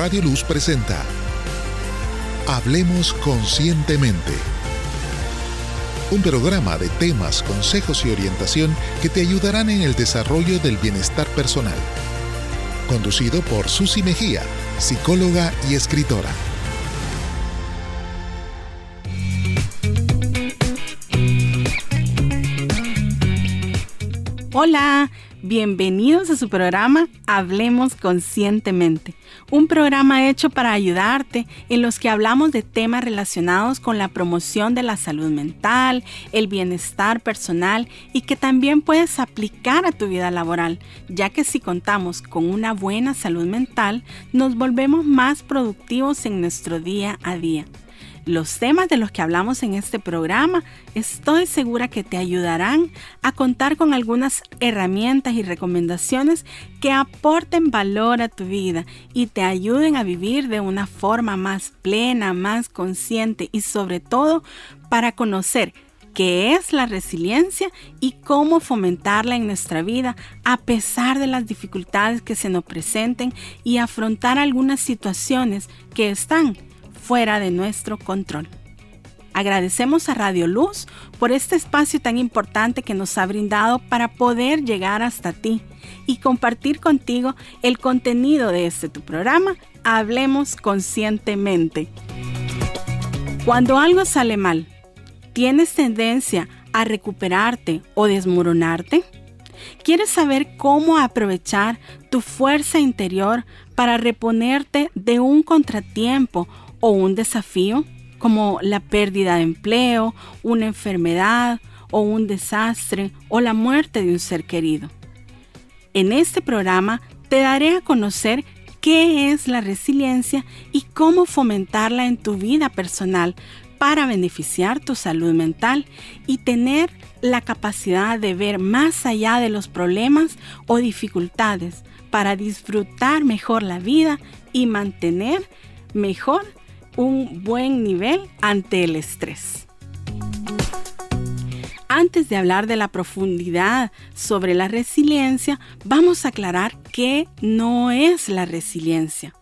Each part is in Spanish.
Radio Luz presenta Hablemos Conscientemente. Un programa de temas, consejos y orientación que te ayudarán en el desarrollo del bienestar personal. Conducido por Susi Mejía, psicóloga y escritora. Hola, bienvenidos a su programa Hablemos Conscientemente, un programa hecho para ayudarte en los que hablamos de temas relacionados con la promoción de la salud mental, el bienestar personal y que también puedes aplicar a tu vida laboral, ya que si contamos con una buena salud mental, nos volvemos más productivos en nuestro día a día. Los temas de los que hablamos en este programa estoy segura que te ayudarán a contar con algunas herramientas y recomendaciones que aporten valor a tu vida y te ayuden a vivir de una forma más plena, más consciente y sobre todo para conocer qué es la resiliencia y cómo fomentarla en nuestra vida a pesar de las dificultades que se nos presenten y afrontar algunas situaciones que están fuera de nuestro control. Agradecemos a Radio Luz por este espacio tan importante que nos ha brindado para poder llegar hasta ti y compartir contigo el contenido de este tu programa Hablemos conscientemente. Cuando algo sale mal, ¿tienes tendencia a recuperarte o desmoronarte? ¿Quieres saber cómo aprovechar tu fuerza interior para reponerte de un contratiempo o un desafío como la pérdida de empleo, una enfermedad o un desastre o la muerte de un ser querido. En este programa te daré a conocer qué es la resiliencia y cómo fomentarla en tu vida personal para beneficiar tu salud mental y tener la capacidad de ver más allá de los problemas o dificultades para disfrutar mejor la vida y mantener mejor un buen nivel ante el estrés. Antes de hablar de la profundidad sobre la resiliencia, vamos a aclarar qué no es la resiliencia.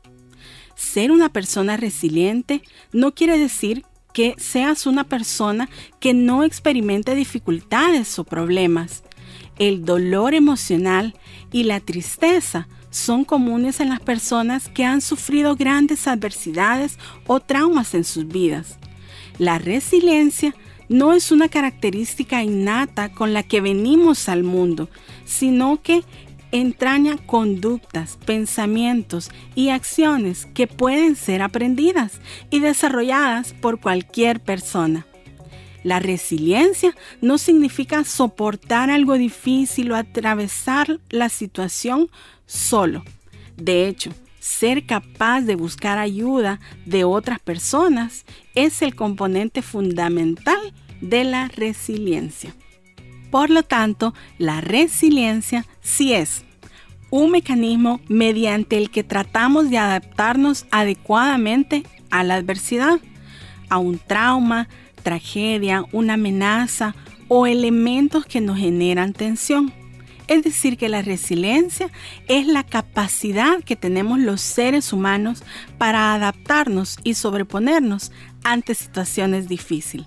Ser una persona resiliente no quiere decir que seas una persona que no experimente dificultades o problemas. El dolor emocional y la tristeza son comunes en las personas que han sufrido grandes adversidades o traumas en sus vidas. La resiliencia no es una característica innata con la que venimos al mundo, sino que entraña conductas, pensamientos y acciones que pueden ser aprendidas y desarrolladas por cualquier persona. La resiliencia no significa soportar algo difícil o atravesar la situación solo. De hecho, ser capaz de buscar ayuda de otras personas es el componente fundamental de la resiliencia. Por lo tanto, la resiliencia sí es un mecanismo mediante el que tratamos de adaptarnos adecuadamente a la adversidad, a un trauma, tragedia, una amenaza o elementos que nos generan tensión. Es decir, que la resiliencia es la capacidad que tenemos los seres humanos para adaptarnos y sobreponernos ante situaciones difíciles.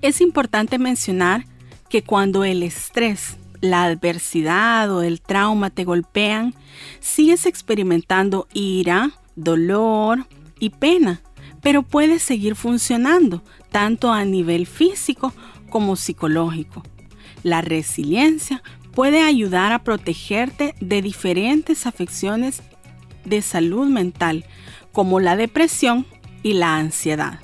Es importante mencionar que cuando el estrés, la adversidad o el trauma te golpean, sigues experimentando ira, dolor y pena, pero puedes seguir funcionando tanto a nivel físico como psicológico. La resiliencia puede ayudar a protegerte de diferentes afecciones de salud mental, como la depresión y la ansiedad.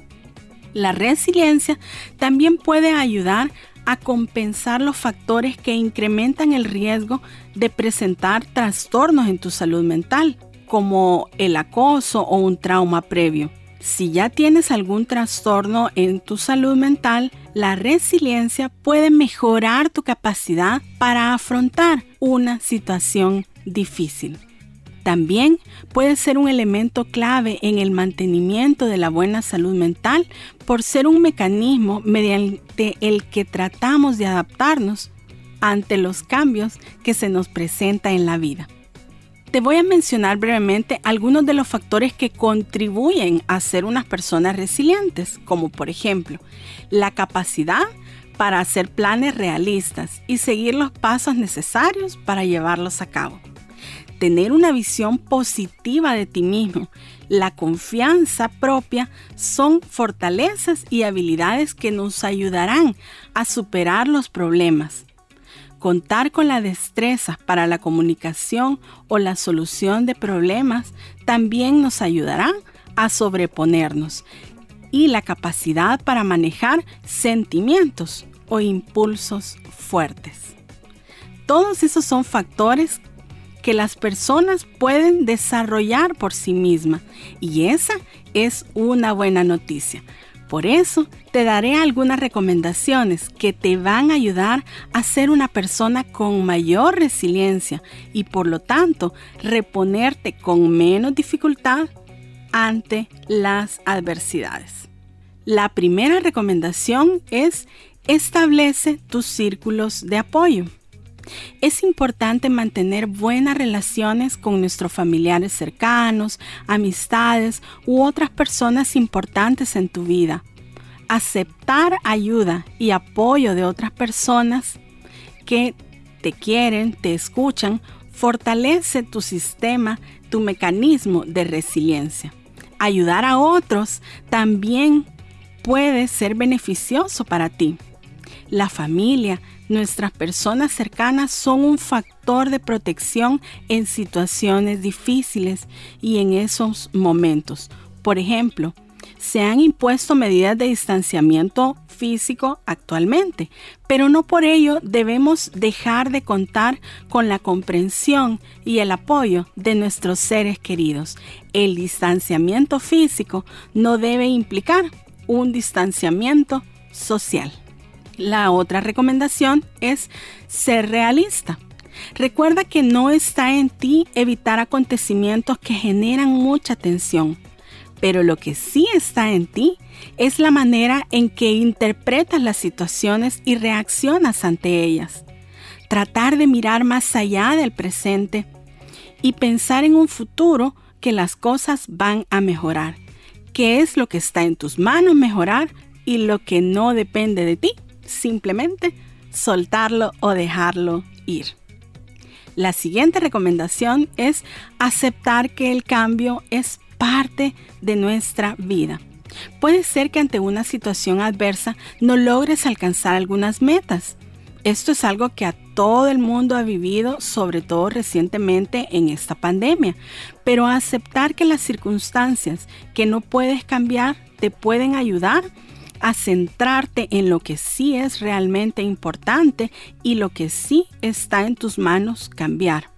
La resiliencia también puede ayudar a compensar los factores que incrementan el riesgo de presentar trastornos en tu salud mental, como el acoso o un trauma previo. Si ya tienes algún trastorno en tu salud mental, la resiliencia puede mejorar tu capacidad para afrontar una situación difícil. También puede ser un elemento clave en el mantenimiento de la buena salud mental por ser un mecanismo mediante el que tratamos de adaptarnos ante los cambios que se nos presentan en la vida. Te voy a mencionar brevemente algunos de los factores que contribuyen a ser unas personas resilientes, como por ejemplo la capacidad para hacer planes realistas y seguir los pasos necesarios para llevarlos a cabo. Tener una visión positiva de ti mismo, la confianza propia son fortalezas y habilidades que nos ayudarán a superar los problemas. Contar con la destreza para la comunicación o la solución de problemas también nos ayudará a sobreponernos y la capacidad para manejar sentimientos o impulsos fuertes. Todos esos son factores que las personas pueden desarrollar por sí mismas y esa es una buena noticia. Por eso te daré algunas recomendaciones que te van a ayudar a ser una persona con mayor resiliencia y por lo tanto reponerte con menos dificultad ante las adversidades. La primera recomendación es establece tus círculos de apoyo. Es importante mantener buenas relaciones con nuestros familiares cercanos, amistades u otras personas importantes en tu vida. Aceptar ayuda y apoyo de otras personas que te quieren, te escuchan, fortalece tu sistema, tu mecanismo de resiliencia. Ayudar a otros también puede ser beneficioso para ti. La familia, nuestras personas cercanas son un factor de protección en situaciones difíciles y en esos momentos. Por ejemplo, se han impuesto medidas de distanciamiento físico actualmente, pero no por ello debemos dejar de contar con la comprensión y el apoyo de nuestros seres queridos. El distanciamiento físico no debe implicar un distanciamiento social. La otra recomendación es ser realista. Recuerda que no está en ti evitar acontecimientos que generan mucha tensión, pero lo que sí está en ti es la manera en que interpretas las situaciones y reaccionas ante ellas. Tratar de mirar más allá del presente y pensar en un futuro que las cosas van a mejorar qué es lo que está en tus manos mejorar y lo que no depende de ti. Simplemente soltarlo o dejarlo ir. La siguiente recomendación es aceptar que el cambio es parte de nuestra vida. Puede ser que ante una situación adversa no logres alcanzar algunas metas. Esto es algo que a todo el mundo ha vivido, sobre todo recientemente en esta pandemia. Pero aceptar que las circunstancias que no puedes cambiar te pueden ayudar a centrarte en lo que sí es realmente importante y lo que sí está en tus manos cambiar.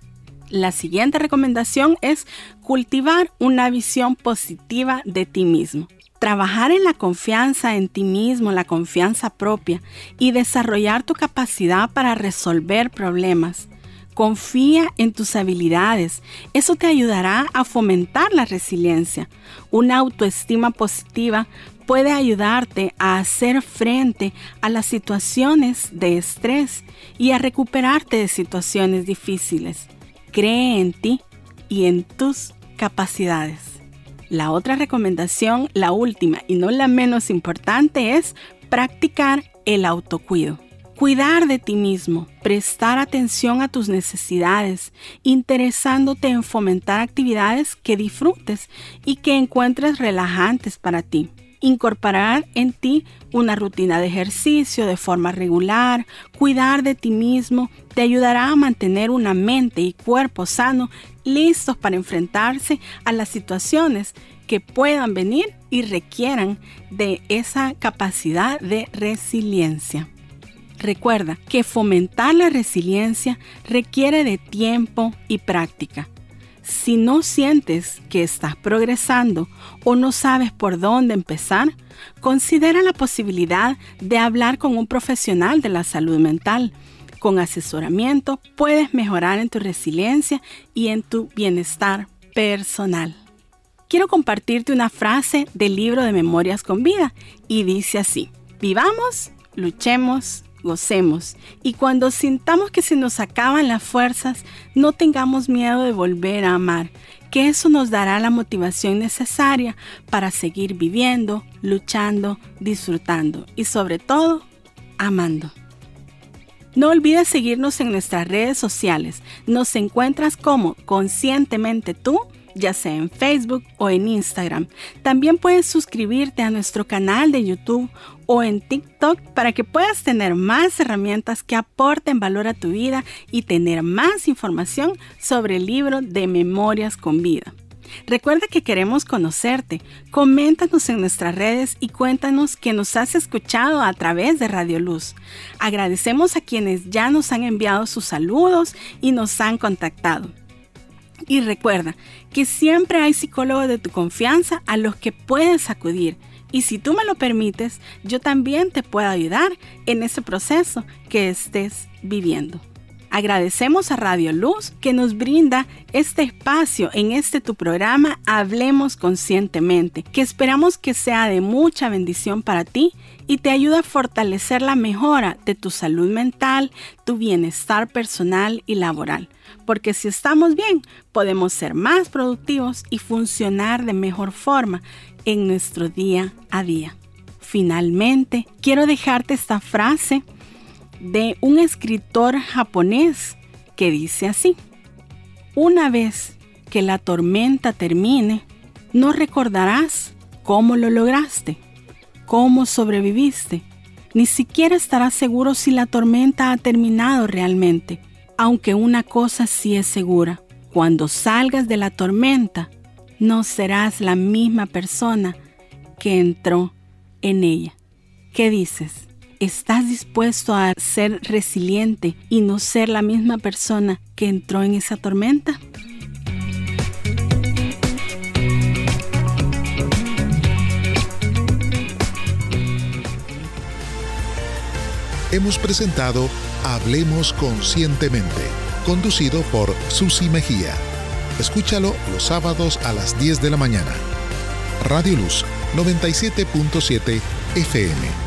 La siguiente recomendación es cultivar una visión positiva de ti mismo. Trabajar en la confianza en ti mismo, la confianza propia y desarrollar tu capacidad para resolver problemas. Confía en tus habilidades. Eso te ayudará a fomentar la resiliencia. Una autoestima positiva puede ayudarte a hacer frente a las situaciones de estrés y a recuperarte de situaciones difíciles. Cree en ti y en tus capacidades. La otra recomendación, la última y no la menos importante, es practicar el autocuido. Cuidar de ti mismo, prestar atención a tus necesidades, interesándote en fomentar actividades que disfrutes y que encuentres relajantes para ti. Incorporar en ti una rutina de ejercicio de forma regular, cuidar de ti mismo, te ayudará a mantener una mente y cuerpo sano listos para enfrentarse a las situaciones que puedan venir y requieran de esa capacidad de resiliencia. Recuerda que fomentar la resiliencia requiere de tiempo y práctica. Si no sientes que estás progresando o no sabes por dónde empezar, considera la posibilidad de hablar con un profesional de la salud mental con asesoramiento puedes mejorar en tu resiliencia y en tu bienestar personal. Quiero compartirte una frase del libro de Memorias con Vida y dice así, vivamos, luchemos gocemos y cuando sintamos que se nos acaban las fuerzas, no tengamos miedo de volver a amar, que eso nos dará la motivación necesaria para seguir viviendo, luchando, disfrutando y sobre todo, amando. No olvides seguirnos en nuestras redes sociales. Nos encuentras como Conscientemente tú ya sea en Facebook o en Instagram. También puedes suscribirte a nuestro canal de YouTube o en TikTok para que puedas tener más herramientas que aporten valor a tu vida y tener más información sobre el libro de Memorias con Vida. Recuerda que queremos conocerte. Coméntanos en nuestras redes y cuéntanos que nos has escuchado a través de Radio Luz. Agradecemos a quienes ya nos han enviado sus saludos y nos han contactado. Y recuerda que siempre hay psicólogos de tu confianza a los que puedes acudir. Y si tú me lo permites, yo también te puedo ayudar en ese proceso que estés viviendo. Agradecemos a Radio Luz que nos brinda este espacio en este tu programa Hablemos Conscientemente, que esperamos que sea de mucha bendición para ti y te ayuda a fortalecer la mejora de tu salud mental, tu bienestar personal y laboral. Porque si estamos bien, podemos ser más productivos y funcionar de mejor forma en nuestro día a día. Finalmente, quiero dejarte esta frase de un escritor japonés que dice así, una vez que la tormenta termine, no recordarás cómo lo lograste, cómo sobreviviste, ni siquiera estarás seguro si la tormenta ha terminado realmente, aunque una cosa sí es segura, cuando salgas de la tormenta, no serás la misma persona que entró en ella. ¿Qué dices? ¿Estás dispuesto a ser resiliente y no ser la misma persona que entró en esa tormenta? Hemos presentado Hablemos Conscientemente, conducido por Susi Mejía. Escúchalo los sábados a las 10 de la mañana. Radio Luz 97.7 FM